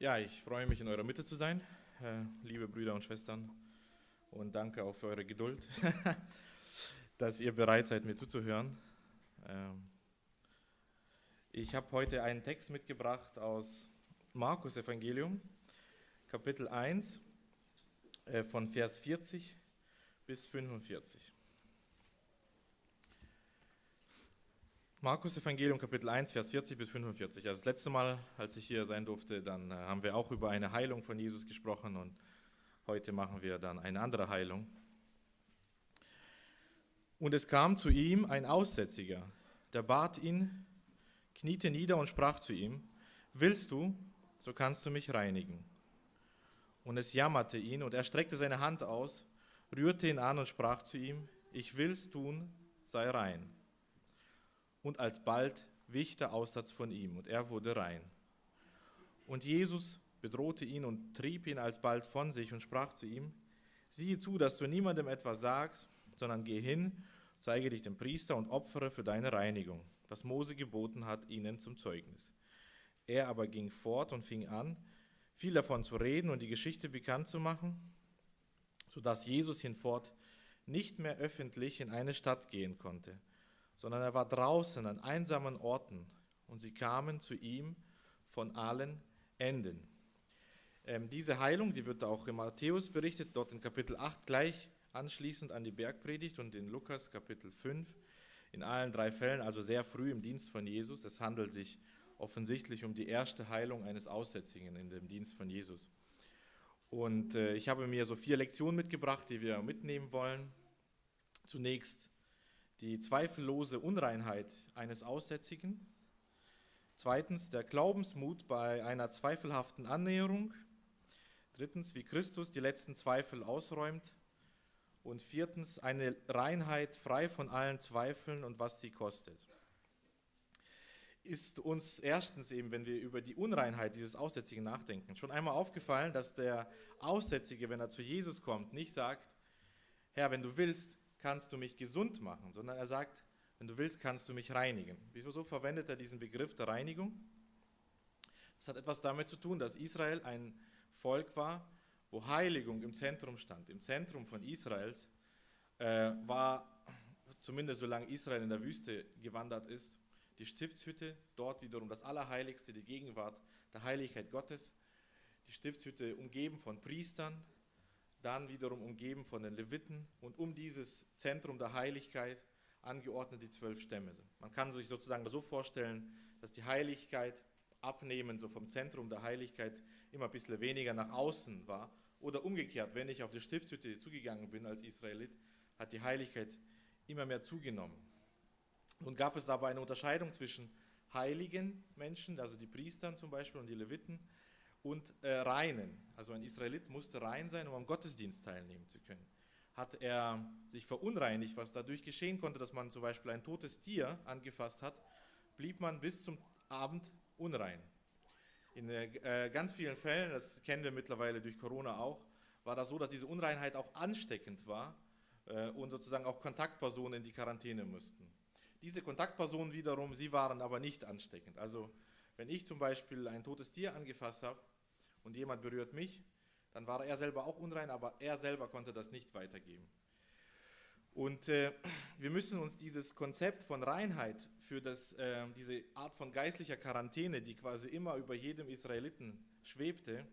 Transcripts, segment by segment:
Ja, ich freue mich, in eurer Mitte zu sein, liebe Brüder und Schwestern. Und danke auch für eure Geduld, dass ihr bereit seid, mir zuzuhören. Ähm, ich habe heute einen Text mitgebracht aus Markus Evangelium, Kapitel 1, äh, von Vers 40 bis 45. Markus Evangelium Kapitel 1, Vers 40 bis 45. Also das letzte Mal, als ich hier sein durfte, dann äh, haben wir auch über eine Heilung von Jesus gesprochen und heute machen wir dann eine andere Heilung. Und es kam zu ihm ein Aussätziger, der bat ihn, kniete nieder und sprach zu ihm, willst du, so kannst du mich reinigen. Und es jammerte ihn und er streckte seine Hand aus, rührte ihn an und sprach zu ihm, ich will's tun, sei rein und alsbald wich der Aussatz von ihm und er wurde rein. Und Jesus bedrohte ihn und trieb ihn alsbald von sich und sprach zu ihm, siehe zu, dass du niemandem etwas sagst, sondern geh hin, zeige dich dem Priester und opfere für deine Reinigung, was Mose geboten hat, ihnen zum Zeugnis. Er aber ging fort und fing an, viel davon zu reden und die Geschichte bekannt zu machen, sodass Jesus hinfort nicht mehr öffentlich in eine Stadt gehen konnte, sondern er war draußen an einsamen Orten und sie kamen zu ihm von allen Enden. Ähm, diese Heilung, die wird auch in Matthäus berichtet, dort in Kapitel 8 gleich anschließend an die Bergpredigt und in Lukas Kapitel 5. In allen drei Fällen, also sehr früh im Dienst von Jesus. Es handelt sich offensichtlich um die erste Heilung eines Aussätzigen in dem Dienst von Jesus. Und äh, ich habe mir so vier Lektionen mitgebracht, die wir mitnehmen wollen. Zunächst die zweifellose Unreinheit eines Aussätzigen. Zweitens der Glaubensmut bei einer zweifelhaften Annäherung. Drittens, wie Christus die letzten Zweifel ausräumt. Und viertens, eine Reinheit frei von allen Zweifeln und was sie kostet. Ist uns erstens eben, wenn wir über die Unreinheit dieses Aussätzigen nachdenken, schon einmal aufgefallen, dass der Aussätzige, wenn er zu Jesus kommt, nicht sagt, Herr, wenn du willst, kannst du mich gesund machen, sondern er sagt, wenn du willst, kannst du mich reinigen. Wieso so verwendet er diesen Begriff der Reinigung? Das hat etwas damit zu tun, dass Israel ein Volk war, wo Heiligung im Zentrum stand. Im Zentrum von Israels äh, war, zumindest solange Israel in der Wüste gewandert ist, die Stiftshütte, dort wiederum das Allerheiligste, die Gegenwart der Heiligkeit Gottes. Die Stiftshütte umgeben von Priestern, dann wiederum umgeben von den Leviten und um dieses Zentrum der Heiligkeit angeordnet die zwölf Stämme. Man kann sich sozusagen so vorstellen, dass die Heiligkeit abnehmen, so vom Zentrum der Heiligkeit immer ein bisschen weniger nach außen war. Oder umgekehrt, wenn ich auf die Stiftshütte zugegangen bin als Israelit, hat die Heiligkeit immer mehr zugenommen. Nun gab es aber eine Unterscheidung zwischen heiligen Menschen, also die Priestern zum Beispiel und die Leviten, und äh, Reinen. Also ein Israelit musste rein sein, um am Gottesdienst teilnehmen zu können. Hat er sich verunreinigt, was dadurch geschehen konnte, dass man zum Beispiel ein totes Tier angefasst hat, blieb man bis zum Abend unrein. In äh, ganz vielen Fällen, das kennen wir mittlerweile durch Corona auch, war das so, dass diese Unreinheit auch ansteckend war äh, und sozusagen auch Kontaktpersonen in die Quarantäne mussten. Diese Kontaktpersonen wiederum, sie waren aber nicht ansteckend. Also wenn ich zum Beispiel ein totes Tier angefasst habe, und jemand berührt mich, dann war er selber auch unrein, aber er selber konnte das nicht weitergeben. Und äh, wir müssen uns dieses Konzept von Reinheit für das, äh, diese Art von geistlicher Quarantäne, die quasi immer über jedem Israeliten schwebte,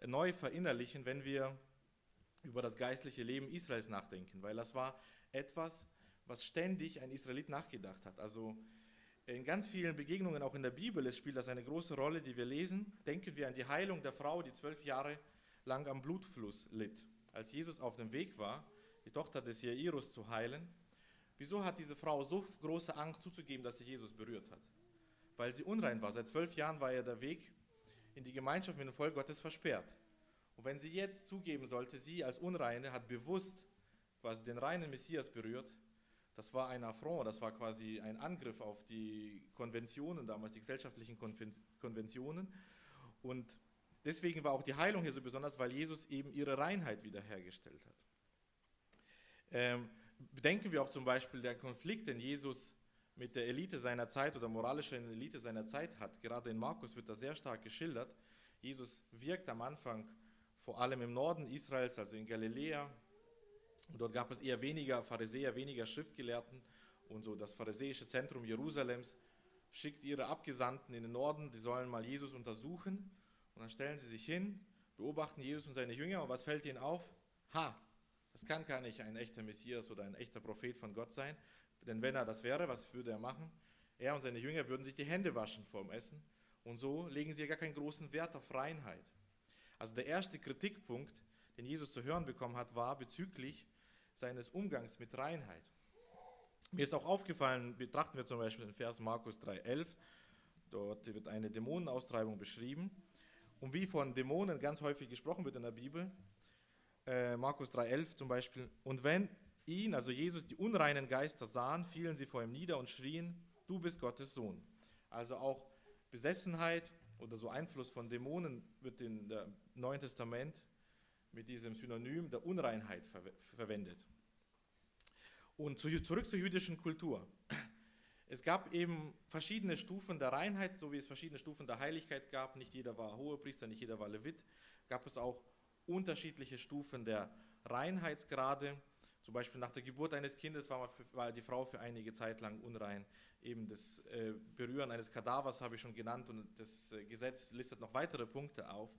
äh, neu verinnerlichen, wenn wir über das geistliche Leben Israels nachdenken, weil das war etwas, was ständig ein Israelit nachgedacht hat. Also in ganz vielen Begegnungen, auch in der Bibel, spielt das eine große Rolle, die wir lesen. Denken wir an die Heilung der Frau, die zwölf Jahre lang am Blutfluss litt. Als Jesus auf dem Weg war, die Tochter des Jairus zu heilen, wieso hat diese Frau so große Angst zuzugeben, dass sie Jesus berührt hat? Weil sie unrein war. Seit zwölf Jahren war ihr der Weg in die Gemeinschaft mit dem Volk Gottes versperrt. Und wenn sie jetzt zugeben sollte, sie als Unreine hat bewusst quasi den reinen Messias berührt, das war ein Affront, das war quasi ein Angriff auf die Konventionen, damals die gesellschaftlichen Konventionen. Und deswegen war auch die Heilung hier so besonders, weil Jesus eben ihre Reinheit wiederhergestellt hat. Ähm, bedenken wir auch zum Beispiel den Konflikt, den Jesus mit der Elite seiner Zeit oder moralischen Elite seiner Zeit hat. Gerade in Markus wird das sehr stark geschildert. Jesus wirkt am Anfang vor allem im Norden Israels, also in Galiläa. Und dort gab es eher weniger Pharisäer, weniger Schriftgelehrten. Und so das pharisäische Zentrum Jerusalems schickt ihre Abgesandten in den Norden, die sollen mal Jesus untersuchen. Und dann stellen sie sich hin, beobachten Jesus und seine Jünger. Und was fällt ihnen auf? Ha, das kann gar nicht ein echter Messias oder ein echter Prophet von Gott sein. Denn wenn er das wäre, was würde er machen? Er und seine Jünger würden sich die Hände waschen vor dem Essen. Und so legen sie ja gar keinen großen Wert auf Reinheit. Also der erste Kritikpunkt, den Jesus zu hören bekommen hat, war bezüglich seines Umgangs mit Reinheit. Mir ist auch aufgefallen, betrachten wir zum Beispiel den Vers Markus 3,11, dort wird eine Dämonenaustreibung beschrieben. Und wie von Dämonen ganz häufig gesprochen wird in der Bibel, äh, Markus 3,11 zum Beispiel, und wenn ihn, also Jesus, die unreinen Geister sahen, fielen sie vor ihm nieder und schrien, du bist Gottes Sohn. Also auch Besessenheit oder so Einfluss von Dämonen wird in der Neuen Testament mit diesem Synonym der Unreinheit ver verwendet. Und zu, zurück zur jüdischen Kultur. Es gab eben verschiedene Stufen der Reinheit, so wie es verschiedene Stufen der Heiligkeit gab. Nicht jeder war Hohepriester, nicht jeder war Levit. Gab es auch unterschiedliche Stufen der Reinheitsgrade. Zum Beispiel nach der Geburt eines Kindes war, war die Frau für einige Zeit lang unrein. Eben das äh, Berühren eines Kadavers habe ich schon genannt und das äh, Gesetz listet noch weitere Punkte auf.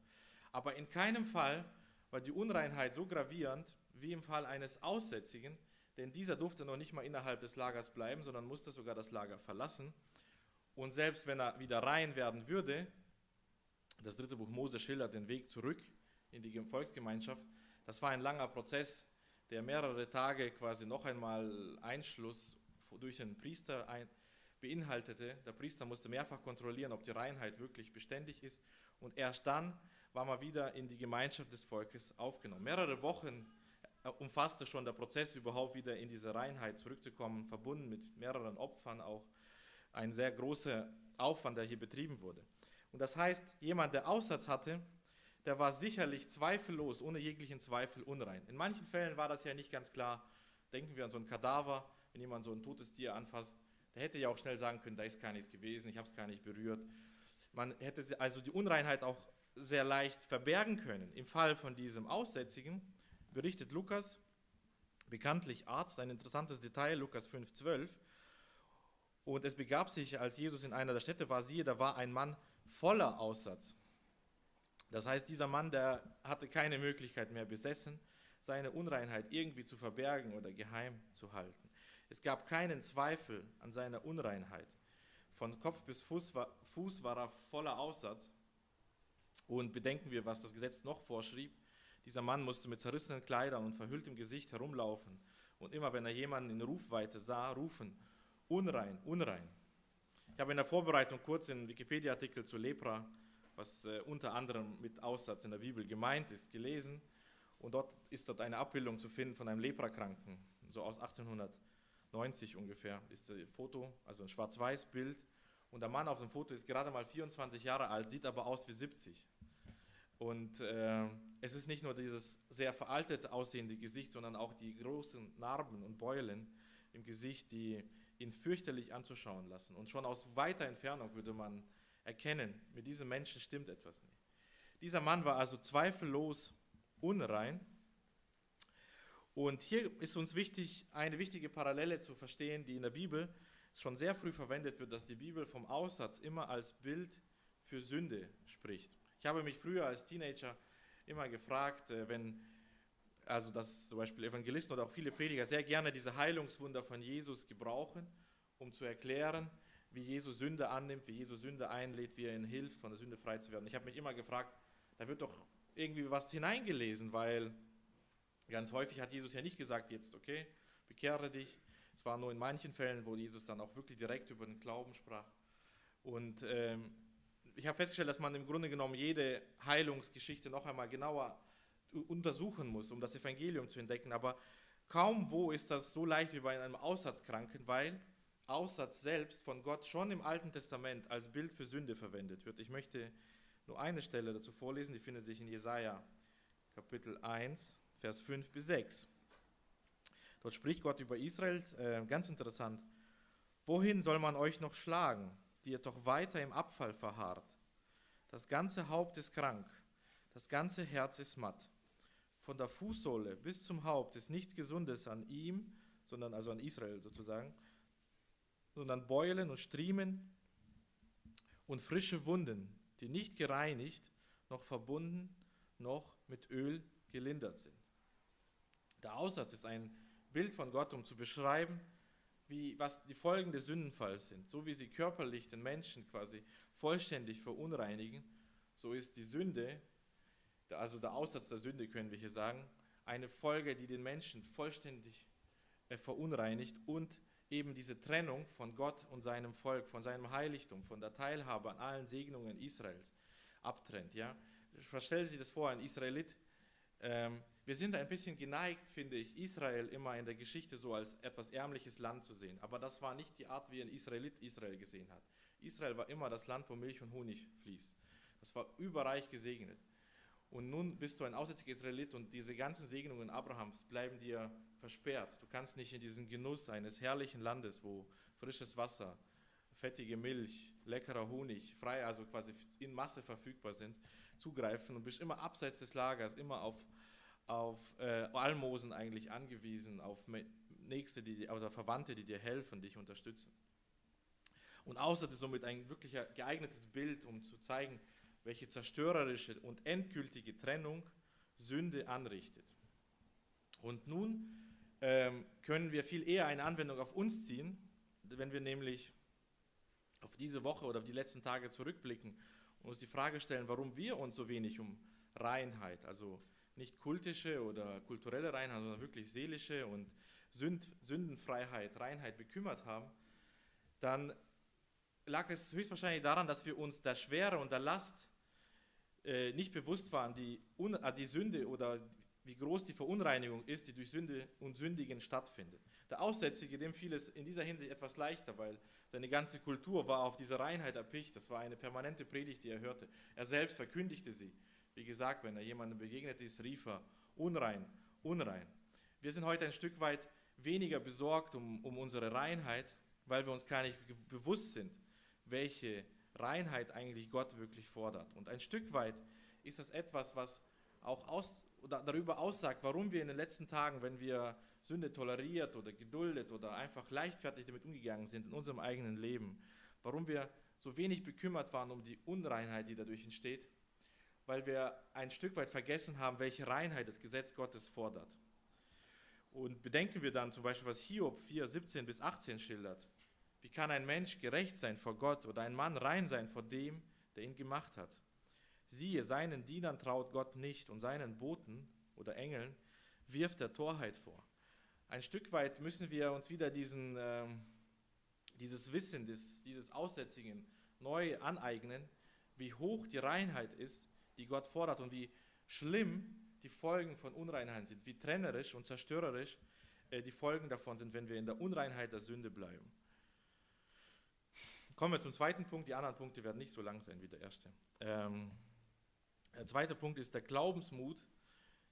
Aber in keinem Fall war die Unreinheit so gravierend wie im Fall eines Aussätzigen, denn dieser durfte noch nicht mal innerhalb des Lagers bleiben, sondern musste sogar das Lager verlassen. Und selbst wenn er wieder rein werden würde, das dritte Buch Mose schildert den Weg zurück in die Volksgemeinschaft, das war ein langer Prozess, der mehrere Tage quasi noch einmal Einschluss durch den Priester ein, beinhaltete. Der Priester musste mehrfach kontrollieren, ob die Reinheit wirklich beständig ist. Und erst dann war man wieder in die Gemeinschaft des Volkes aufgenommen. Mehrere Wochen äh, umfasste schon der Prozess, überhaupt wieder in diese Reinheit zurückzukommen, verbunden mit mehreren Opfern auch. Ein sehr großer Aufwand, der hier betrieben wurde. Und das heißt, jemand, der Aussatz hatte, der war sicherlich zweifellos, ohne jeglichen Zweifel unrein. In manchen Fällen war das ja nicht ganz klar. Denken wir an so ein Kadaver, wenn jemand so ein totes Tier anfasst, der hätte ja auch schnell sagen können, da ist gar nichts gewesen, ich habe es gar nicht berührt. Man hätte also die Unreinheit auch sehr leicht verbergen können. Im Fall von diesem Aussätzigen berichtet Lukas, bekanntlich Arzt, ein interessantes Detail, Lukas 5,12. Und es begab sich, als Jesus in einer der Städte war, siehe, da war ein Mann voller Aussatz. Das heißt, dieser Mann, der hatte keine Möglichkeit mehr besessen, seine Unreinheit irgendwie zu verbergen oder geheim zu halten. Es gab keinen Zweifel an seiner Unreinheit. Von Kopf bis Fuß war, Fuß war er voller Aussatz. Und bedenken wir, was das Gesetz noch vorschrieb. Dieser Mann musste mit zerrissenen Kleidern und verhülltem Gesicht herumlaufen. Und immer wenn er jemanden in Rufweite sah, rufen, unrein, unrein. Ich habe in der Vorbereitung kurz einen Wikipedia-Artikel zu Lepra was äh, unter anderem mit Aussatz in der Bibel gemeint ist, gelesen. Und dort ist dort eine Abbildung zu finden von einem Leprakranken, so aus 1890 ungefähr, ist das Foto, also ein Schwarz-Weiß-Bild. Und der Mann auf dem Foto ist gerade mal 24 Jahre alt, sieht aber aus wie 70. Und äh, es ist nicht nur dieses sehr veraltet aussehende Gesicht, sondern auch die großen Narben und Beulen im Gesicht, die ihn fürchterlich anzuschauen lassen. Und schon aus weiter Entfernung würde man erkennen, mit diesem Menschen stimmt etwas nicht. Dieser Mann war also zweifellos unrein. Und hier ist uns wichtig, eine wichtige Parallele zu verstehen, die in der Bibel schon sehr früh verwendet wird, dass die Bibel vom Aussatz immer als Bild für Sünde spricht. Ich habe mich früher als Teenager immer gefragt, äh, wenn, also dass zum Beispiel Evangelisten oder auch viele Prediger sehr gerne diese Heilungswunder von Jesus gebrauchen, um zu erklären, wie Jesus Sünde annimmt, wie Jesus Sünde einlädt, wie er ihnen hilft, von der Sünde frei zu werden. Ich habe mich immer gefragt, da wird doch irgendwie was hineingelesen, weil ganz häufig hat Jesus ja nicht gesagt, jetzt okay, bekehre dich. Es war nur in manchen Fällen, wo Jesus dann auch wirklich direkt über den Glauben sprach. Und ähm, ich habe festgestellt, dass man im Grunde genommen jede Heilungsgeschichte noch einmal genauer untersuchen muss, um das Evangelium zu entdecken. Aber kaum wo ist das so leicht wie bei einem Aussatzkranken, weil Aussatz selbst von Gott schon im Alten Testament als Bild für Sünde verwendet wird. Ich möchte nur eine Stelle dazu vorlesen, die findet sich in Jesaja Kapitel 1, Vers 5 bis 6. Dort spricht Gott über Israel, äh, ganz interessant. Wohin soll man euch noch schlagen, die ihr doch weiter im Abfall verharrt? Das ganze Haupt ist krank, das ganze Herz ist matt. Von der Fußsohle bis zum Haupt ist nichts Gesundes an ihm, sondern also an Israel sozusagen, sondern Beulen und Striemen und frische Wunden, die nicht gereinigt, noch verbunden, noch mit Öl gelindert sind. Der Aussatz ist ein Bild von Gott, um zu beschreiben, wie, was die Folgen des Sündenfalls sind. So wie sie körperlich den Menschen quasi vollständig verunreinigen, so ist die Sünde, also der Aussatz der Sünde können wir hier sagen, eine Folge, die den Menschen vollständig äh, verunreinigt und eben diese Trennung von Gott und seinem Volk, von seinem Heiligtum, von der Teilhabe an allen Segnungen Israels abtrennt. Ja? Stellen Sie das vor, ein Israelit. Ähm, wir sind ein bisschen geneigt, finde ich, Israel immer in der Geschichte so als etwas ärmliches Land zu sehen. Aber das war nicht die Art, wie ein Israelit Israel gesehen hat. Israel war immer das Land, wo Milch und Honig fließt. Das war überreich gesegnet. Und nun bist du ein aussätziger Israelit und diese ganzen Segnungen Abrahams bleiben dir versperrt. Du kannst nicht in diesen Genuss eines herrlichen Landes, wo frisches Wasser, fettige Milch, leckerer Honig frei, also quasi in Masse verfügbar sind, zugreifen und bist immer abseits des Lagers, immer auf, auf äh, Almosen eigentlich angewiesen, auf Nächste die, oder Verwandte, die dir helfen, dich unterstützen. Und Aussatz ist somit ein wirklich geeignetes Bild, um zu zeigen, welche zerstörerische und endgültige Trennung Sünde anrichtet. Und nun ähm, können wir viel eher eine Anwendung auf uns ziehen, wenn wir nämlich auf diese Woche oder auf die letzten Tage zurückblicken und uns die Frage stellen, warum wir uns so wenig um Reinheit, also nicht kultische oder kulturelle Reinheit, sondern wirklich seelische und Sünd, Sündenfreiheit, Reinheit bekümmert haben, dann lag es höchstwahrscheinlich daran, dass wir uns der Schwere und der Last äh, nicht bewusst waren, die, äh, die Sünde oder wie groß die Verunreinigung ist, die durch Sünde und Sündigen stattfindet. Der Aussätzige, dem fiel es in dieser Hinsicht etwas leichter, weil seine ganze Kultur war auf diese Reinheit erpicht. Das war eine permanente Predigt, die er hörte. Er selbst verkündigte sie. Wie gesagt, wenn er jemandem begegnet ist, rief er, unrein, unrein. Wir sind heute ein Stück weit weniger besorgt um, um unsere Reinheit, weil wir uns gar nicht bewusst sind, welche Reinheit eigentlich Gott wirklich fordert. Und ein Stück weit ist das etwas, was auch aus, darüber aussagt, warum wir in den letzten Tagen, wenn wir Sünde toleriert oder geduldet oder einfach leichtfertig damit umgegangen sind in unserem eigenen Leben, warum wir so wenig bekümmert waren um die Unreinheit, die dadurch entsteht, weil wir ein Stück weit vergessen haben, welche Reinheit das Gesetz Gottes fordert. Und bedenken wir dann zum Beispiel, was Hiob 4, 17 bis 18 schildert. Wie kann ein Mensch gerecht sein vor Gott oder ein Mann rein sein vor dem, der ihn gemacht hat? Siehe, seinen Dienern traut Gott nicht und seinen Boten oder Engeln wirft er Torheit vor. Ein Stück weit müssen wir uns wieder diesen, äh, dieses Wissen, des, dieses Aussätzigen neu aneignen, wie hoch die Reinheit ist, die Gott fordert und wie schlimm die Folgen von Unreinheit sind, wie trennerisch und zerstörerisch äh, die Folgen davon sind, wenn wir in der Unreinheit der Sünde bleiben. Kommen wir zum zweiten Punkt. Die anderen Punkte werden nicht so lang sein wie der erste. Ähm, der zweite Punkt ist der Glaubensmut,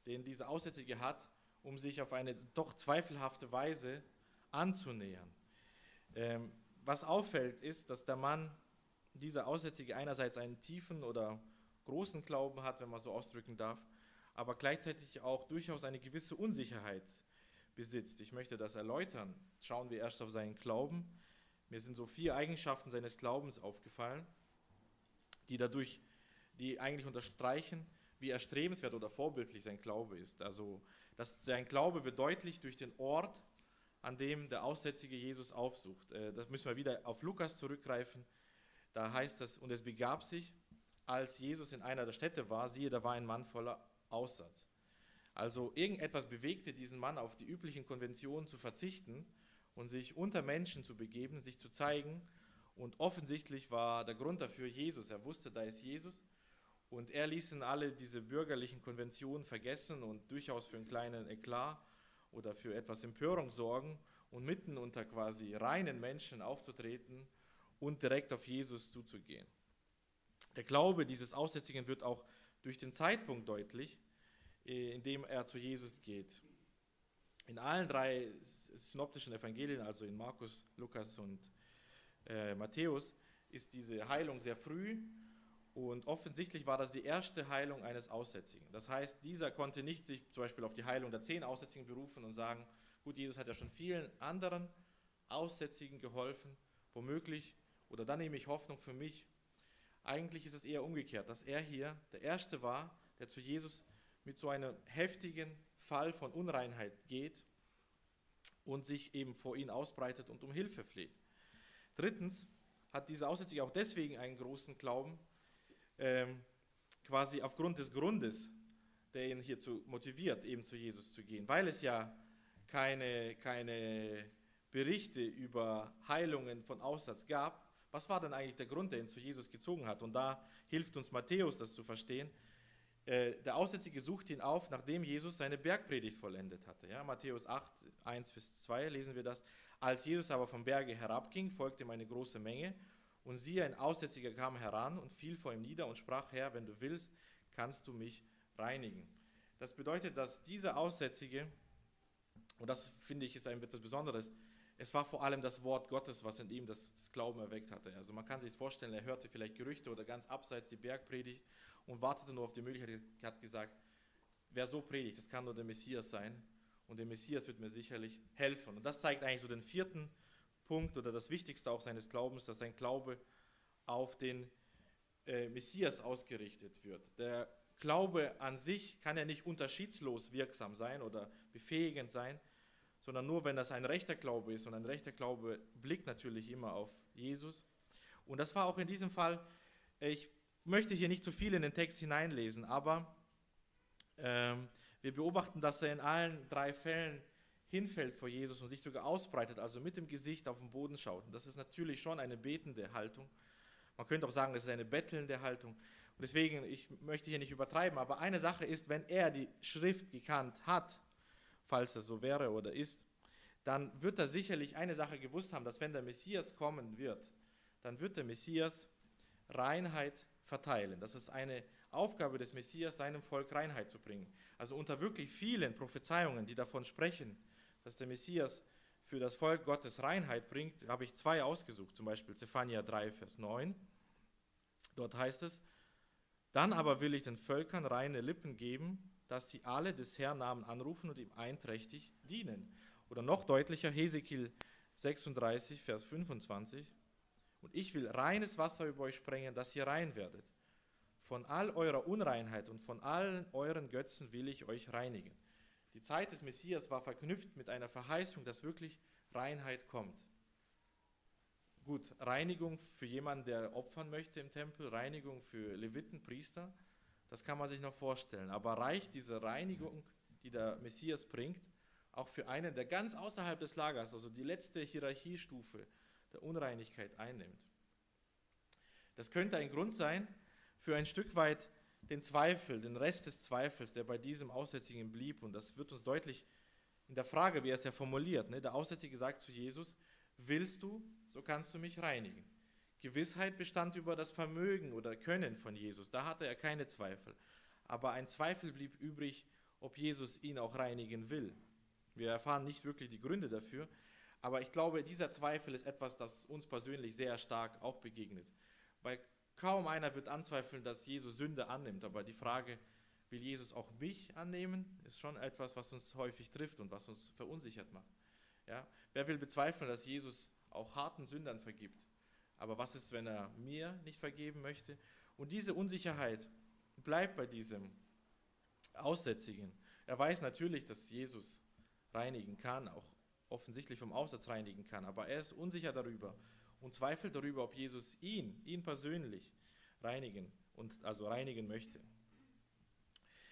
den dieser Aussätzige hat, um sich auf eine doch zweifelhafte Weise anzunähern. Ähm, was auffällt, ist, dass der Mann, dieser Aussätzige, einerseits einen tiefen oder großen Glauben hat, wenn man so ausdrücken darf, aber gleichzeitig auch durchaus eine gewisse Unsicherheit besitzt. Ich möchte das erläutern. Schauen wir erst auf seinen Glauben. Mir sind so vier Eigenschaften seines Glaubens aufgefallen, die dadurch, die eigentlich unterstreichen, wie erstrebenswert oder vorbildlich sein Glaube ist. Also, dass sein Glaube wird deutlich durch den Ort, an dem der Aussätzige Jesus aufsucht. Äh, das müssen wir wieder auf Lukas zurückgreifen. Da heißt das, und es begab sich, als Jesus in einer der Städte war, siehe, da war ein Mann voller Aussatz. Also irgendetwas bewegte diesen Mann auf die üblichen Konventionen zu verzichten und sich unter Menschen zu begeben, sich zu zeigen. Und offensichtlich war der Grund dafür Jesus. Er wusste, da ist Jesus. Und er ließ in alle diese bürgerlichen Konventionen vergessen und durchaus für einen kleinen Eklat oder für etwas Empörung sorgen und mitten unter quasi reinen Menschen aufzutreten und direkt auf Jesus zuzugehen. Der Glaube dieses Aussätzigen wird auch durch den Zeitpunkt deutlich, äh, in dem er zu Jesus geht. In allen drei synoptischen Evangelien, also in Markus, Lukas und äh, Matthäus, ist diese Heilung sehr früh Und offensichtlich war das die erste Heilung eines Aussätzigen. Das heißt, dieser konnte nicht sich zum Beispiel auf die Heilung der zehn Aussätzigen berufen und sagen, gut, Jesus hat ja schon vielen anderen Aussätzigen geholfen, womöglich, oder dann nehme ich Hoffnung für mich. Eigentlich ist es eher umgekehrt, dass er hier der Erste war, der zu Jesus mit so einem heftigen Fall von Unreinheit geht und sich eben vor ihn ausbreitet und um Hilfe fleht. Drittens hat dieser Aussätzige auch deswegen einen großen Glauben, ähm, quasi aufgrund des Grundes, der ihn hierzu motiviert, eben zu Jesus zu gehen, weil es ja keine, keine Berichte über Heilungen von Aussatz gab. Was war denn eigentlich der Grund, der ihn zu Jesus gezogen hat? Und da hilft uns Matthäus, das zu verstehen. Äh, der Aussätzige sucht ihn auf, nachdem Jesus seine Bergpredigt vollendet hatte. Ja, Matthäus 8, 1 bis 2 lesen wir das. Als Jesus aber vom Berge herabging, folgte ihm eine große Menge und siehe, ein Aussätziger kam heran und fiel vor ihm nieder und sprach, Herr, wenn du willst, kannst du mich reinigen. Das bedeutet, dass dieser Aussätzige, und das finde ich ist ein etwas Besonderes, es war vor allem das Wort Gottes, was in ihm das, das Glauben erweckt hatte. Also man kann sich vorstellen, er hörte vielleicht Gerüchte oder ganz abseits die Bergpredigt und wartete nur auf die Möglichkeit, hat gesagt, wer so predigt, das kann nur der Messias sein und der Messias wird mir sicherlich helfen. Und das zeigt eigentlich so den vierten Punkt oder das Wichtigste auch seines Glaubens, dass sein Glaube auf den äh, Messias ausgerichtet wird. Der Glaube an sich kann ja nicht unterschiedslos wirksam sein oder befähigend sein, sondern nur wenn das ein rechter Glaube ist. Und ein rechter Glaube blickt natürlich immer auf Jesus. Und das war auch in diesem Fall, ich möchte hier nicht zu viel in den Text hineinlesen, aber ähm, wir beobachten, dass er in allen drei Fällen hinfällt vor Jesus und sich sogar ausbreitet, also mit dem Gesicht auf den Boden schaut. Und das ist natürlich schon eine betende Haltung. Man könnte auch sagen, das ist eine bettelnde Haltung. Und deswegen, ich möchte hier nicht übertreiben, aber eine Sache ist, wenn er die Schrift gekannt hat, falls das so wäre oder ist, dann wird er sicherlich eine Sache gewusst haben, dass wenn der Messias kommen wird, dann wird der Messias Reinheit verteilen. Das ist eine Aufgabe des Messias, seinem Volk Reinheit zu bringen. Also unter wirklich vielen Prophezeiungen, die davon sprechen, dass der Messias für das Volk Gottes Reinheit bringt, habe ich zwei ausgesucht, zum Beispiel Zephania 3, Vers 9. Dort heißt es, dann aber will ich den Völkern reine Lippen geben, dass sie alle des Herrn Namen anrufen und ihm einträchtig dienen. Oder noch deutlicher, Hesekiel 36, Vers 25. Und ich will reines Wasser über euch sprengen, dass ihr rein werdet. Von all eurer Unreinheit und von allen euren Götzen will ich euch reinigen. Die Zeit des Messias war verknüpft mit einer Verheißung, dass wirklich Reinheit kommt. Gut, Reinigung für jemanden, der opfern möchte im Tempel, Reinigung für Leviten, Priester, das kann man sich noch vorstellen. Aber reicht diese Reinigung, die der Messias bringt, auch für einen, der ganz außerhalb des Lagers, also die letzte Hierarchiestufe der Unreinigkeit einnimmt? Das könnte ein Grund sein für ein Stück weit den Zweifel, den Rest des Zweifels, der bei diesem Aussätzigen blieb. Und das wird uns deutlich in der Frage, wie er es ja formuliert. Ne? Der Aussätzige sagt zu Jesus, willst du, so kannst du mich reinigen. Gewissheit bestand über das Vermögen oder Können von Jesus. Da hatte er keine Zweifel. Aber ein Zweifel blieb übrig, ob Jesus ihn auch reinigen will. Wir erfahren nicht wirklich die Gründe dafür, aber ich glaube, dieser Zweifel ist etwas, das uns persönlich sehr stark auch begegnet. Weil Kaum einer wird anzweifeln, dass Jesus Sünde annimmt, aber die Frage, will Jesus auch mich annehmen, ist schon etwas, was uns häufig trifft und was uns verunsichert macht. Ja? Wer will bezweifeln, dass Jesus auch harten Sündern vergibt? Aber was ist, wenn er mir nicht vergeben möchte? Und diese Unsicherheit bleibt bei diesem Aussätzigen. Er weiß natürlich, dass Jesus reinigen kann, auch offensichtlich vom Aussatz reinigen kann, aber er ist unsicher darüber und zweifelt darüber, ob Jesus ihn, ihn persönlich reinigen und also reinigen möchte.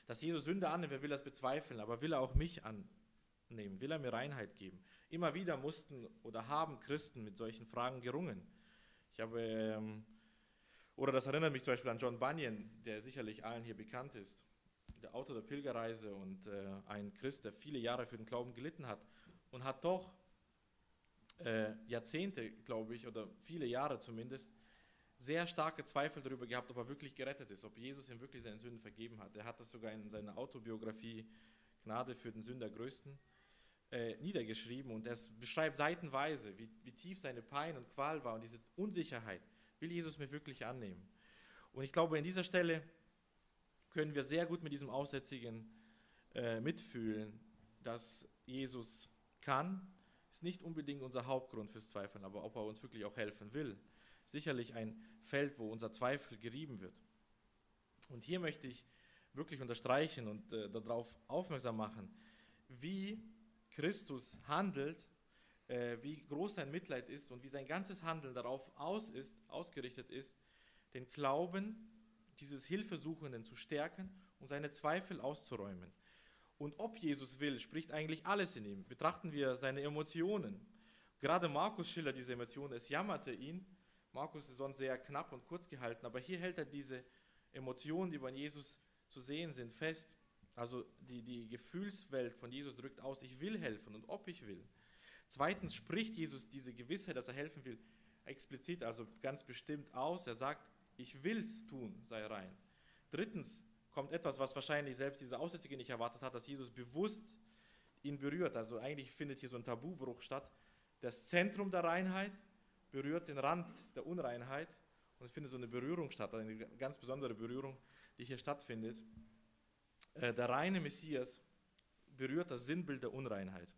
Dass Jesus Sünde annimmt, wer will das bezweifeln, aber will er auch mich annehmen, will er mir Reinheit geben. Immer wieder mussten oder haben Christen mit solchen Fragen gerungen. Ich habe, ähm, oder das erinnert mich zum Beispiel an John Bunyan, der sicherlich allen hier bekannt ist, der Autor der Pilgerreise und äh, ein Christ, der viele Jahre für den Glauben gelitten hat und hat doch äh, Jahrzehnte, glaube ich, oder viele Jahre zumindest, sehr starke Zweifel darüber gehabt, ob er wirklich gerettet ist, ob Jesus ihm wirklich seine Sünden vergeben hat. Er hat das sogar in seiner Autobiografie Gnade für den Sünder größten äh, niedergeschrieben und er beschreibt seitenweise, wie, wie tief seine Pein und Qual war und diese Unsicherheit. Will Jesus mir wirklich annehmen? Und ich glaube, in dieser Stelle können wir sehr gut mit diesem Aussätzigen äh, mitfühlen, dass Jesus kann, ist nicht unbedingt unser Hauptgrund fürs Zweifeln, aber ob er uns wirklich auch helfen will. Sicherlich ein Feld, wo unser Zweifel gerieben wird. Und hier möchte ich wirklich unterstreichen und äh, darauf aufmerksam machen, wie Christus handelt, äh, wie groß sein Mitleid ist und wie sein ganzes Handeln darauf aus ist, ausgerichtet ist, den Glauben dieses Hilfesuchenden zu stärken und seine Zweifel auszuräumen. Und ob Jesus will, spricht eigentlich alles in ihm. Betrachten wir seine Emotionen. Gerade Markus schildert diese Emotionen. Es jammerte ihn. Markus ist sonst sehr knapp und kurz gehalten, aber hier hält er diese Emotionen, die bei Jesus zu sehen sind, fest. Also die, die Gefühlswelt von Jesus drückt aus, ich will helfen und ob ich will. Zweitens spricht Jesus diese Gewissheit, dass er helfen will, explizit, also ganz bestimmt aus. Er sagt, ich will's tun, sei rein. Drittens kommt etwas, was wahrscheinlich selbst dieser Aussätzige nicht erwartet hat, dass Jesus bewusst ihn berührt. Also eigentlich findet hier so ein Tabubruch statt. Das Zentrum der Reinheit berührt den Rand der Unreinheit und es findet so eine Berührung statt, eine ganz besondere Berührung, die hier stattfindet. Äh, der reine Messias berührt das Sinnbild der Unreinheit.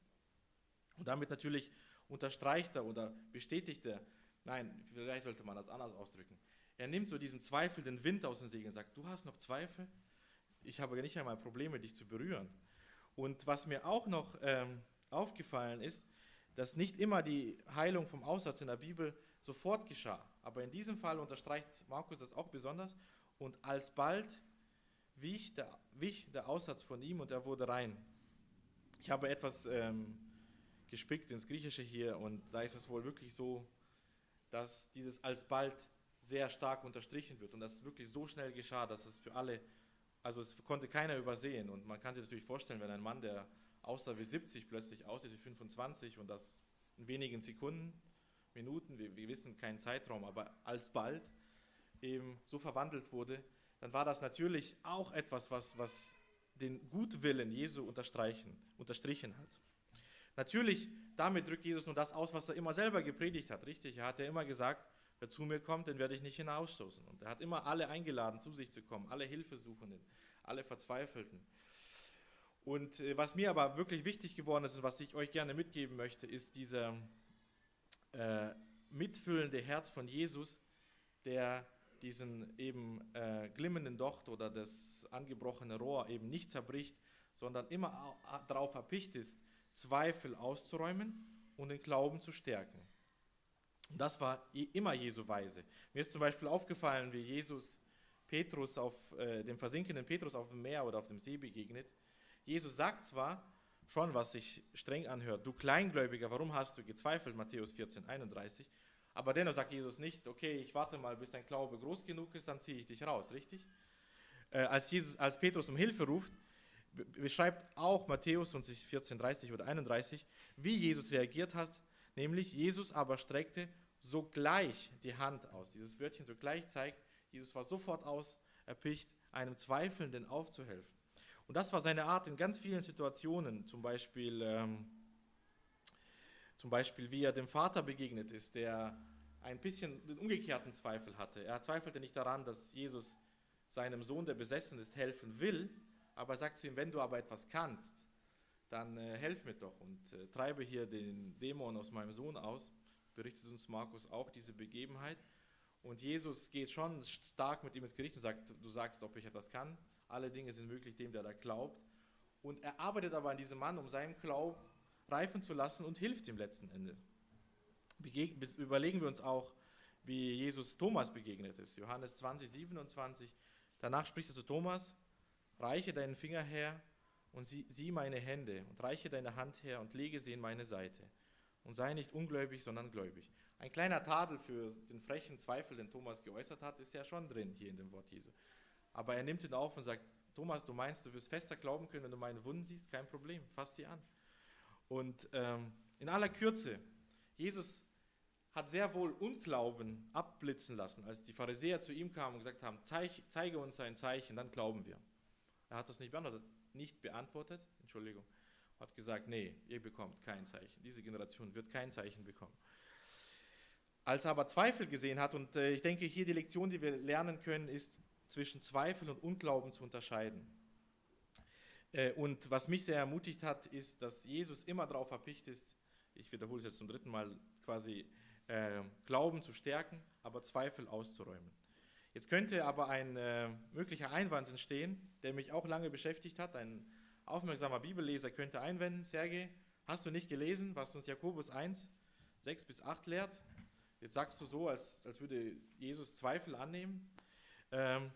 Und damit natürlich unterstreicht er oder bestätigt er, nein, vielleicht sollte man das anders ausdrücken. Er nimmt so diesen zweifelnden Wind aus den Segeln und sagt, du hast noch Zweifel? Ich habe nicht einmal Probleme, dich zu berühren. Und was mir auch noch ähm, aufgefallen ist, dass nicht immer die Heilung vom Aussatz in der Bibel sofort geschah. Aber in diesem Fall unterstreicht Markus das auch besonders. Und alsbald wich der, wich der Aussatz von ihm und er wurde rein. Ich habe etwas ähm, gespickt ins Griechische hier und da ist es wohl wirklich so, dass dieses alsbald sehr stark unterstrichen wird und das wirklich so schnell geschah, dass es für alle, also es konnte keiner übersehen und man kann sich natürlich vorstellen, wenn ein Mann, der aussah wie 70, plötzlich aussieht wie 25 und das in wenigen Sekunden, Minuten, wir, wir wissen keinen Zeitraum, aber alsbald eben so verwandelt wurde, dann war das natürlich auch etwas, was, was den Gutwillen Jesu unterstreichen, unterstrichen hat. Natürlich, damit drückt Jesus nur das aus, was er immer selber gepredigt hat, richtig? Er hat ja immer gesagt, wer zu mir kommt, den werde ich nicht hinausstoßen. Und er hat immer alle eingeladen, zu sich zu kommen, alle Hilfesuchenden, alle Verzweifelten. Und äh, was mir aber wirklich wichtig geworden ist und was ich euch gerne mitgeben möchte, ist dieser äh, mitfüllende Herz von Jesus, der diesen eben äh, glimmenden Docht oder das angebrochene Rohr eben nicht zerbricht, sondern immer darauf erpicht ist, Zweifel auszuräumen und den Glauben zu stärken. Und das war immer Jesu Weise. Mir ist zum Beispiel aufgefallen, wie Jesus Petrus auf äh, dem versinkenden Petrus auf dem Meer oder auf dem See begegnet. Jesus sagt zwar schon, was sich streng anhört, du Kleingläubiger, warum hast du gezweifelt, Matthäus 14, 31, aber dennoch sagt Jesus nicht, okay, ich warte mal, bis dein Glaube groß genug ist, dann ziehe ich dich raus, richtig? Äh, als, Jesus, als Petrus um Hilfe ruft, beschreibt auch Matthäus 14, 30 oder 31, wie Jesus reagiert hat, nämlich Jesus aber streckte sogleich die Hand aus. Dieses Wörtchen sogleich zeigt, Jesus war sofort aus erpicht, einem Zweifelnden aufzuhelfen. Und das war seine Art in ganz vielen Situationen, zum Beispiel ähm, zum Beispiel, wie er dem Vater begegnet ist, der ein bisschen den umgekehrten Zweifel hatte. Er zweifelte nicht daran, dass Jesus seinem Sohn, der besessen ist, helfen will, aber er sagt zu ihm, wenn du aber etwas kannst, dann äh, helf mir doch und äh, treibe hier den Dämon aus meinem Sohn aus, berichtet uns Markus auch diese Begebenheit. Und Jesus geht schon stark mit ihm ins Gericht und sagt, du sagst, ob ich etwas kann. Alle Dinge sind möglich dem, der da glaubt. Und er arbeitet aber an diesem Mann, um seinen Glauben reifen zu lassen und hilft ihm letzten Endes. Überlegen wir uns auch, wie Jesus Thomas begegnet ist. Johannes 20, 27. Danach spricht er zu Thomas, reiche deinen Finger her und sieh meine Hände und reiche deine Hand her und lege sie in meine Seite. Und sei nicht ungläubig, sondern gläubig. Ein kleiner Tadel für den frechen Zweifel, den Thomas geäußert hat, ist ja schon drin hier in dem Wort Jesu. Aber er nimmt ihn auf und sagt, Thomas, du meinst, du wirst fester glauben können, wenn du meine Wunden siehst? Kein Problem, fass sie an. Und ähm, in aller Kürze, Jesus hat sehr wohl Unglauben abblitzen lassen, als die Pharisäer zu ihm kamen und gesagt haben, zeige uns ein Zeichen, dann glauben wir. Er hat das nicht beantwortet, nicht beantwortet, Entschuldigung, hat gesagt, nee, ihr bekommt kein Zeichen. Diese Generation wird kein Zeichen bekommen. Als er aber Zweifel gesehen hat, und äh, ich denke, hier die Lektion, die wir lernen können, ist, zwischen Zweifel und Unglauben zu unterscheiden. Äh, und was mich sehr ermutigt hat, ist, dass Jesus immer darauf erpicht ist, ich wiederhole es jetzt zum dritten Mal, quasi äh, Glauben zu stärken, aber Zweifel auszuräumen. Jetzt könnte aber ein äh, möglicher Einwand entstehen, der mich auch lange beschäftigt hat. Ein aufmerksamer Bibelleser könnte einwenden, Serge, hast du nicht gelesen, was uns Jakobus 1, 6 bis 8 lehrt? Jetzt sagst du so, als, als würde Jesus Zweifel annehmen. Ähm,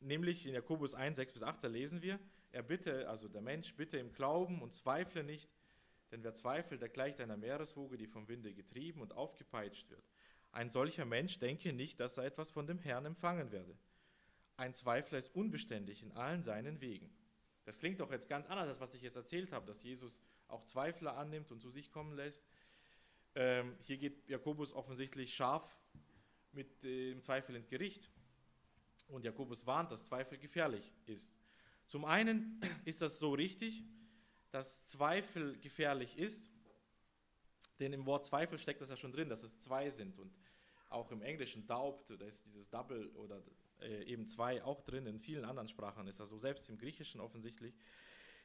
nämlich in Jakobus 1, 6 bis 8, da lesen wir, er bitte, also der Mensch, bitte im Glauben und zweifle nicht, denn wer zweifelt, der gleicht einer Meereswoge, die vom Winde getrieben und aufgepeitscht wird. Ein solcher Mensch denke nicht, dass er etwas von dem Herrn empfangen werde. Ein Zweifler ist unbeständig in allen seinen Wegen. Das klingt doch jetzt ganz anders, was ich jetzt erzählt habe, dass Jesus auch Zweifler annimmt und zu sich kommen lässt. Ähm, hier geht Jakobus offensichtlich scharf mit dem Zweifel ins Gericht. Und Jakobus warnt, dass Zweifel gefährlich ist. Zum einen ist das so richtig, dass Zweifel gefährlich ist, denn im Wort Zweifel steckt das ja schon drin, dass es zwei sind. Und auch im Englischen doubt, da ist dieses Double oder äh, eben zwei auch drin, in vielen anderen Sprachen ist das so, selbst im Griechischen offensichtlich.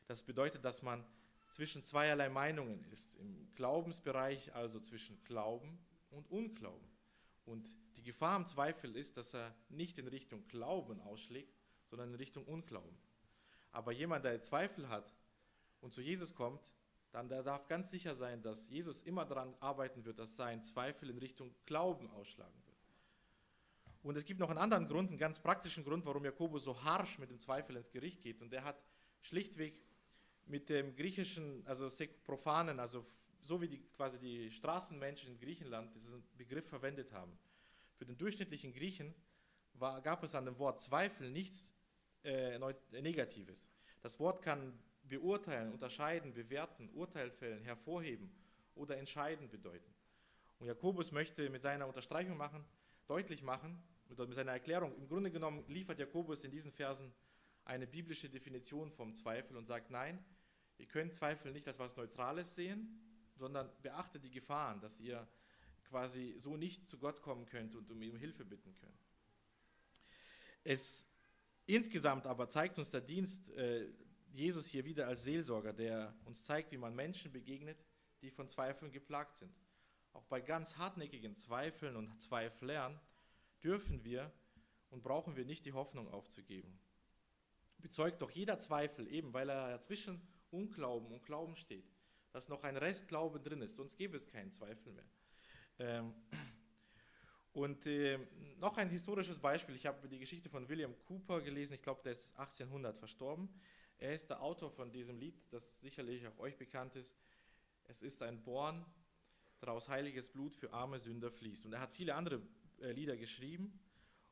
Das bedeutet, dass man zwischen zweierlei Meinungen ist. Im Glaubensbereich also zwischen Glauben und Unglauben. Und die Gefahr am Zweifel ist, dass er nicht in Richtung Glauben ausschlägt, sondern in Richtung Unglauben. Aber jemand, der Zweifel hat und zu Jesus kommt, dann der darf ganz sicher sein, dass Jesus immer daran arbeiten wird, dass sein Zweifel in Richtung Glauben ausschlagen wird. Und es gibt noch einen anderen Grund, einen ganz praktischen Grund, warum Jakobus so harsch mit dem Zweifel ins Gericht geht. Und der hat schlichtweg mit dem griechischen, also profanen, also so wie die, quasi die Straßenmenschen in Griechenland diesen Begriff verwendet haben. Für den durchschnittlichen Griechen war, gab es an dem Wort Zweifel nichts äh, Negatives. Das Wort kann beurteilen, unterscheiden, bewerten, Urteil fällen, hervorheben oder entscheiden bedeuten. Und Jakobus möchte mit seiner Unterstreichung machen, deutlich machen, mit seiner Erklärung, im Grunde genommen liefert Jakobus in diesen Versen eine biblische Definition vom Zweifel und sagt, nein, Ihr könnt Zweifel nicht als was Neutrales sehen, sondern beachtet die Gefahren, dass ihr quasi so nicht zu Gott kommen könnt und um ihm Hilfe bitten könnt. Es insgesamt aber zeigt uns der Dienst äh, Jesus hier wieder als Seelsorger, der uns zeigt, wie man Menschen begegnet, die von Zweifeln geplagt sind. Auch bei ganz hartnäckigen Zweifeln und Zweiflern dürfen wir und brauchen wir nicht die Hoffnung aufzugeben. Bezeugt doch jeder Zweifel, eben weil er zwischen Unglauben und Glauben steht, dass noch ein Restglauben drin ist, sonst gäbe es keinen Zweifel mehr. Ähm, und äh, noch ein historisches Beispiel, ich habe die Geschichte von William Cooper gelesen, ich glaube, der ist 1800 verstorben. Er ist der Autor von diesem Lied, das sicherlich auch euch bekannt ist. Es ist ein Born, daraus heiliges Blut für arme Sünder fließt. Und er hat viele andere äh, Lieder geschrieben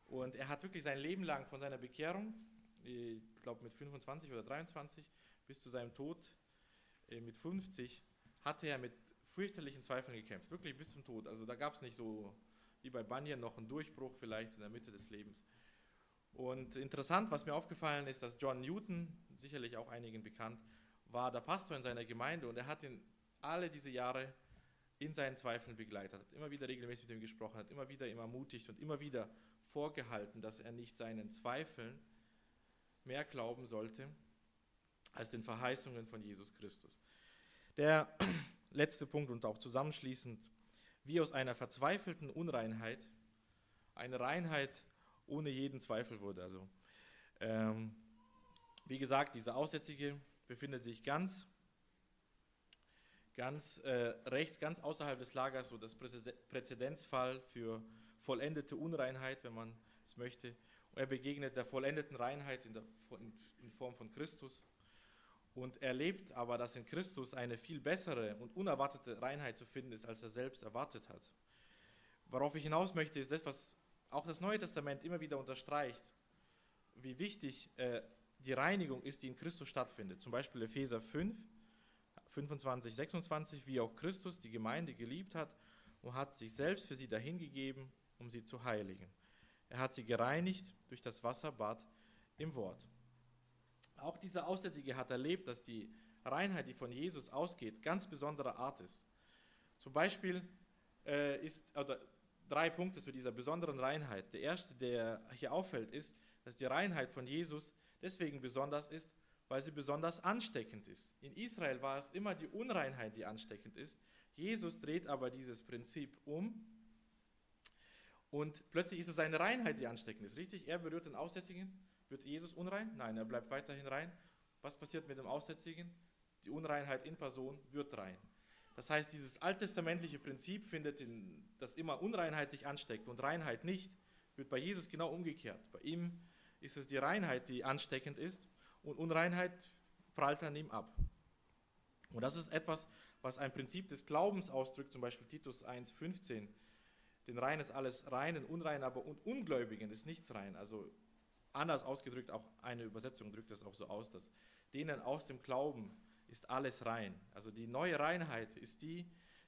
und er hat wirklich sein Leben lang von seiner Bekehrung, ich glaube mit 25 oder 23, bis zu seinem Tod äh, mit 50 hatte er mit fürchterlichen Zweifeln gekämpft, wirklich bis zum Tod. Also da gab es nicht so wie bei Bunyan noch einen Durchbruch vielleicht in der Mitte des Lebens. Und interessant, was mir aufgefallen ist, dass John Newton, sicherlich auch einigen bekannt, war der Pastor in seiner Gemeinde und er hat ihn alle diese Jahre in seinen Zweifeln begleitet, hat immer wieder regelmäßig mit ihm gesprochen, hat immer wieder ihm ermutigt und immer wieder vorgehalten, dass er nicht seinen Zweifeln mehr glauben sollte als den Verheißungen von Jesus Christus. Der letzte Punkt und auch zusammenschließend, wie aus einer verzweifelten Unreinheit eine Reinheit ohne jeden Zweifel wurde. Also, ähm, wie gesagt, dieser Aussätzige befindet sich ganz, ganz äh, rechts, ganz außerhalb des Lagers, so das Präzedenzfall für vollendete Unreinheit, wenn man es möchte. Und er begegnet der vollendeten Reinheit in, der, in Form von Christus und erlebt aber, dass in Christus eine viel bessere und unerwartete Reinheit zu finden ist, als er selbst erwartet hat. Worauf ich hinaus möchte, ist das, was auch das Neue Testament immer wieder unterstreicht, wie wichtig äh, die Reinigung ist, die in Christus stattfindet. Zum Beispiel Epheser 5, 25, 26, wie auch Christus die Gemeinde geliebt hat und hat sich selbst für sie dahingegeben, um sie zu heiligen. Er hat sie gereinigt durch das Wasserbad im Wort. Auch dieser Aussätzige hat erlebt, dass die Reinheit, die von Jesus ausgeht, ganz besonderer Art ist. Zum Beispiel äh, ist, oder drei Punkte zu dieser besonderen Reinheit. Der erste, der hier auffällt, ist, dass die Reinheit von Jesus deswegen besonders ist, weil sie besonders ansteckend ist. In Israel war es immer die Unreinheit, die ansteckend ist. Jesus dreht aber dieses Prinzip um und plötzlich ist es seine Reinheit, die ansteckend ist. Richtig? Er berührt den Aussätzigen. Wird Jesus unrein? Nein, er bleibt weiterhin rein. Was passiert mit dem Aussätzigen? Die Unreinheit in Person wird rein. Das heißt, dieses alttestamentliche Prinzip findet, in, dass immer Unreinheit sich ansteckt und Reinheit nicht, wird bei Jesus genau umgekehrt. Bei ihm ist es die Reinheit, die ansteckend ist und Unreinheit prallt an ihm ab. Und das ist etwas, was ein Prinzip des Glaubens ausdrückt, zum Beispiel Titus 1,15. Denn rein ist alles rein, und unrein aber und Ungläubigen ist nichts rein. Also anders ausgedrückt, auch eine Übersetzung drückt das auch so aus, dass denen aus dem Glauben ist alles rein. Also die neue Reinheit ist die,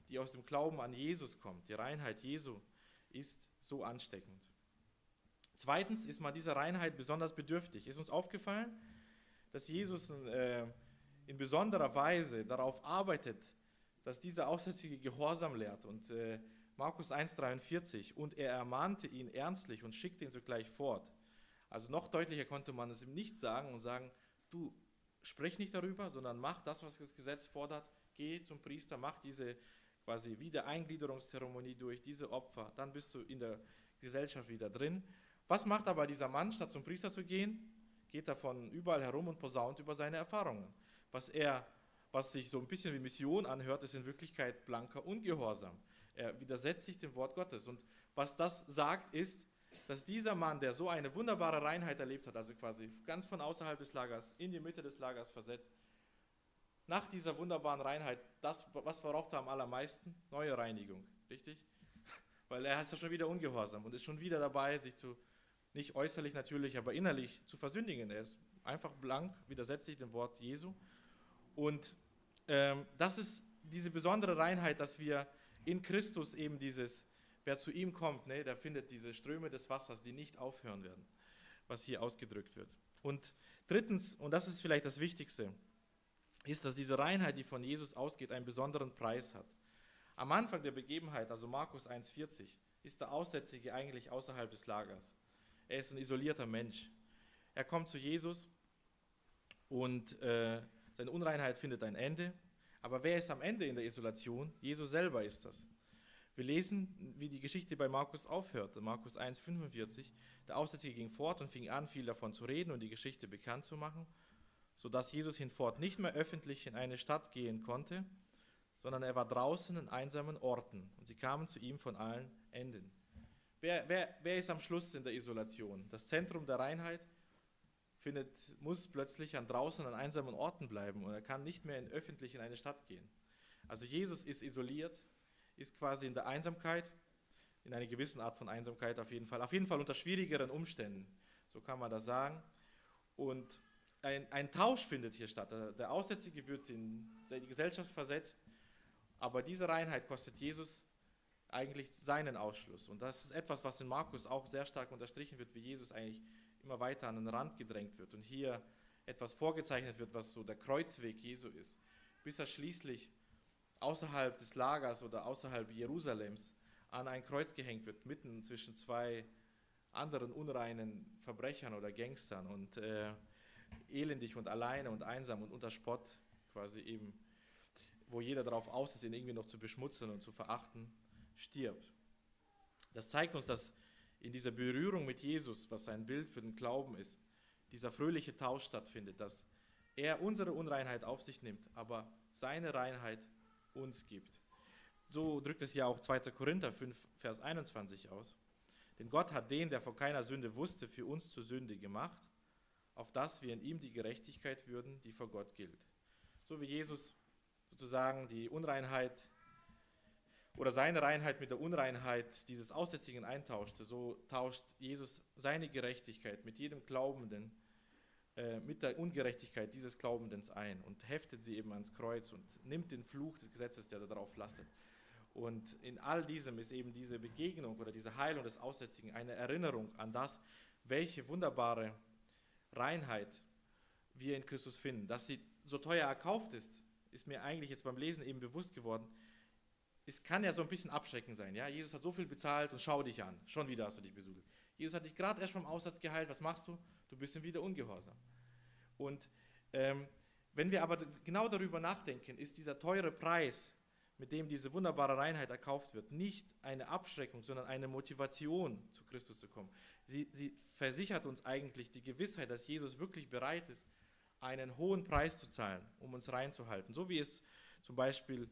die aus dem Glauben an Jesus kommt. Die Reinheit Jesu ist so ansteckend. Zweitens ist man dieser Reinheit besonders bedürftig. Ist uns aufgefallen, dass Jesus äh, in besonderer Weise darauf arbeitet, dass dieser Aussätzige Gehorsam lehrt. Und äh, Markus 1,43, und er ermahnte ihn ernstlich und schickte ihn sogleich fort. Also noch deutlicher konnte man es ihm nicht sagen und sagen, du sprich nicht darüber, sondern mach das, was das Gesetz fordert. Geh zum Priester, mach diese quasi Wiedereingliederungszeremonie durch, diese Opfer, dann bist du in der Gesellschaft wieder drin. Was macht aber dieser Mann, statt zum Priester zu gehen? Geht er von überall herum und posaunt über seine Erfahrungen. Was er, was sich so ein bisschen wie Mission anhört, ist in Wirklichkeit blanker Ungehorsam. Er widersetzt sich dem Wort Gottes. Und was das sagt, ist, dass dieser Mann, der so eine wunderbare Reinheit erlebt hat, also quasi ganz von außerhalb des Lagers in die Mitte des Lagers versetzt, nach dieser wunderbaren Reinheit, das, was verbraucht er am allermeisten? Neue Reinigung, richtig? Weil er ist ja schon wieder ungehorsam und ist schon wieder dabei, sich zu, nicht äußerlich natürlich, aber innerlich zu versündigen. Er ist einfach blank, widersetzt sich dem Wort Jesu. Und ähm, das ist diese besondere Reinheit, dass wir in Christus eben dieses Wer zu ihm kommt, ne, der findet diese Ströme des Wassers, die nicht aufhören werden, was hier ausgedrückt wird. Und drittens, und das ist vielleicht das Wichtigste, ist, dass diese Reinheit, die von Jesus ausgeht, einen besonderen Preis hat. Am Anfang der Begebenheit, also Markus 1,40, ist der Aussätzige eigentlich außerhalb des Lagers. Er ist ein isolierter Mensch. Er kommt zu Jesus und äh, seine Unreinheit findet ein Ende. Aber wer ist am Ende in der Isolation? Jesus selber ist das. Wir lesen, wie die Geschichte bei Markus aufhört. Markus 1,45. Der Aussätzige ging fort und fing an, viel davon zu reden und die Geschichte bekannt zu machen, sodass Jesus hinfort nicht mehr öffentlich in eine Stadt gehen konnte, sondern er war draußen in einsamen Orten und sie kamen zu ihm von allen Enden. Wer, wer, wer ist am Schluss in der Isolation? Das Zentrum der Reinheit findet, muss plötzlich an draußen an einsamen Orten bleiben und er kann nicht mehr in öffentlich in eine Stadt gehen. Also Jesus ist isoliert ist quasi in der Einsamkeit, in einer gewissen Art von Einsamkeit auf jeden Fall, auf jeden Fall unter schwierigeren Umständen, so kann man das sagen. Und ein, ein Tausch findet hier statt. Der Aussätzige wird in die Gesellschaft versetzt, aber diese Reinheit kostet Jesus eigentlich seinen Ausschluss. Und das ist etwas, was in Markus auch sehr stark unterstrichen wird, wie Jesus eigentlich immer weiter an den Rand gedrängt wird und hier etwas vorgezeichnet wird, was so der Kreuzweg Jesu ist, bis er schließlich außerhalb des Lagers oder außerhalb Jerusalems an ein Kreuz gehängt wird, mitten zwischen zwei anderen unreinen Verbrechern oder Gangstern und äh, elendig und alleine und einsam und unter Spott quasi eben, wo jeder darauf aus ist, ihn irgendwie noch zu beschmutzen und zu verachten, stirbt. Das zeigt uns, dass in dieser Berührung mit Jesus, was ein Bild für den Glauben ist, dieser fröhliche Tausch stattfindet, dass er unsere Unreinheit auf sich nimmt, aber seine Reinheit uns gibt. So drückt es ja auch 2. Korinther 5, Vers 21 aus. Denn Gott hat den, der vor keiner Sünde wusste, für uns zur Sünde gemacht, auf dass wir in ihm die Gerechtigkeit würden, die vor Gott gilt. So wie Jesus sozusagen die Unreinheit oder seine Reinheit mit der Unreinheit dieses Aussätzigen eintauschte, so tauscht Jesus seine Gerechtigkeit mit jedem Glaubenden mit der Ungerechtigkeit dieses Glaubenden ein und heftet sie eben ans Kreuz und nimmt den Fluch des Gesetzes, der darauf lastet. Und in all diesem ist eben diese Begegnung oder diese Heilung des Aussätzigen eine Erinnerung an das, welche wunderbare Reinheit wir in Christus finden. Dass sie so teuer erkauft ist, ist mir eigentlich jetzt beim Lesen eben bewusst geworden. es kann ja so ein bisschen abschreckend sein. Ja? Jesus hat so viel bezahlt und schau dich an. Schon wieder hast du dich besudelt. Jesus hat dich gerade erst vom Aussatz geheilt. Was machst du? Du bist ihm wieder ungehorsam. Und ähm, wenn wir aber genau darüber nachdenken, ist dieser teure Preis, mit dem diese wunderbare Reinheit erkauft wird, nicht eine Abschreckung, sondern eine Motivation, zu Christus zu kommen. Sie, sie versichert uns eigentlich die Gewissheit, dass Jesus wirklich bereit ist, einen hohen Preis zu zahlen, um uns reinzuhalten. So wie es zum Beispiel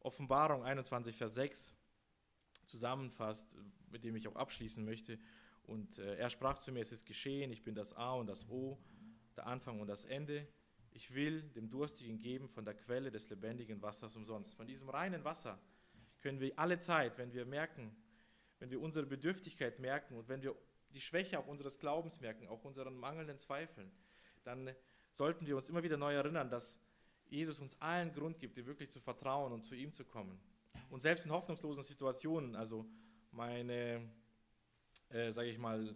Offenbarung 21, Vers 6 zusammenfasst, mit dem ich auch abschließen möchte. Und äh, er sprach zu mir, es ist geschehen, ich bin das A und das O, der Anfang und das Ende. Ich will dem Durstigen geben von der Quelle des lebendigen Wassers umsonst. Von diesem reinen Wasser können wir alle Zeit, wenn wir merken, wenn wir unsere Bedürftigkeit merken und wenn wir die Schwäche auch unseres Glaubens merken, auch unseren mangelnden Zweifeln, dann sollten wir uns immer wieder neu erinnern, dass Jesus uns allen Grund gibt, dir wirklich zu vertrauen und zu ihm zu kommen. Und selbst in hoffnungslosen Situationen, also meine, äh, sage ich mal,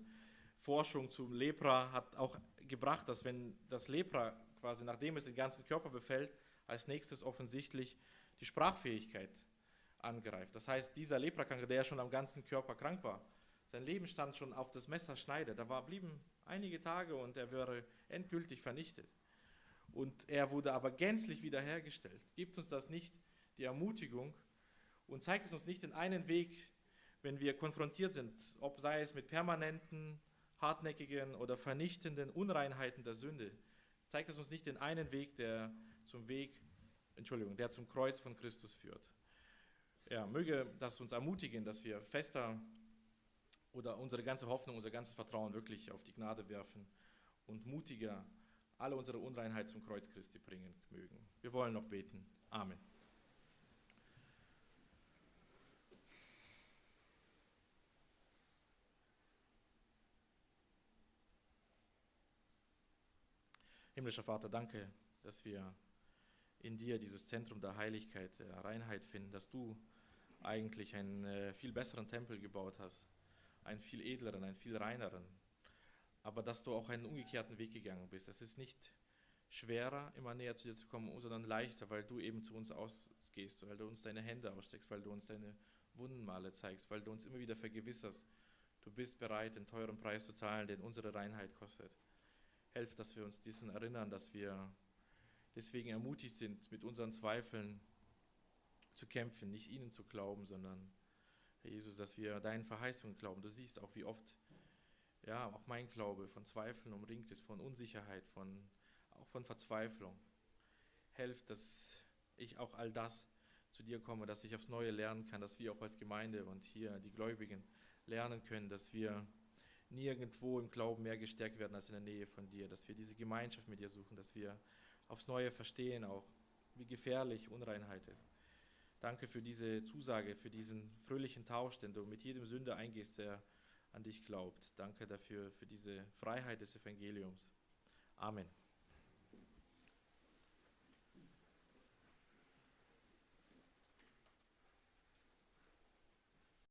Forschung zum Lepra hat auch gebracht, dass wenn das Lepra quasi, nachdem es den ganzen Körper befällt, als nächstes offensichtlich die Sprachfähigkeit angreift. Das heißt, dieser Leprakranke, der ja schon am ganzen Körper krank war, sein Leben stand schon auf das Messerschneide. Da war, blieben einige Tage und er wäre endgültig vernichtet und er wurde aber gänzlich wiederhergestellt. Gibt uns das nicht die Ermutigung und zeigt es uns nicht den einen Weg, wenn wir konfrontiert sind, ob sei es mit permanenten, hartnäckigen oder vernichtenden Unreinheiten der Sünde, zeigt es uns nicht den einen Weg, der zum Weg, Entschuldigung, der zum Kreuz von Christus führt. Ja, möge das uns ermutigen, dass wir fester oder unsere ganze Hoffnung, unser ganzes Vertrauen wirklich auf die Gnade werfen und mutiger alle unsere Unreinheit zum Kreuz Christi bringen mögen. Wir wollen noch beten. Amen. Himmlischer Vater, danke, dass wir in dir dieses Zentrum der Heiligkeit, der Reinheit finden, dass du eigentlich einen äh, viel besseren Tempel gebaut hast, einen viel edleren, einen viel reineren, aber dass du auch einen umgekehrten Weg gegangen bist. Es ist nicht schwerer, immer näher zu dir zu kommen, sondern leichter, weil du eben zu uns ausgehst, weil du uns deine Hände aussteckst, weil du uns deine Wundenmale zeigst, weil du uns immer wieder vergewisserst, du bist bereit, den teuren Preis zu zahlen, den unsere Reinheit kostet. Helf, dass wir uns diesen erinnern, dass wir deswegen ermutigt sind, mit unseren Zweifeln zu kämpfen, nicht ihnen zu glauben, sondern, Herr Jesus, dass wir deinen Verheißungen glauben. Du siehst auch, wie oft ja, auch mein Glaube von Zweifeln umringt ist, von Unsicherheit, von, auch von Verzweiflung. Helft, dass ich auch all das zu dir komme, dass ich aufs Neue lernen kann, dass wir auch als Gemeinde und hier die Gläubigen lernen können, dass wir nirgendwo im Glauben mehr gestärkt werden als in der Nähe von dir, dass wir diese Gemeinschaft mit dir suchen, dass wir aufs Neue verstehen auch, wie gefährlich Unreinheit ist. Danke für diese Zusage, für diesen fröhlichen Tausch, den du mit jedem Sünder eingehst, der an dich glaubt. Danke dafür, für diese Freiheit des Evangeliums. Amen.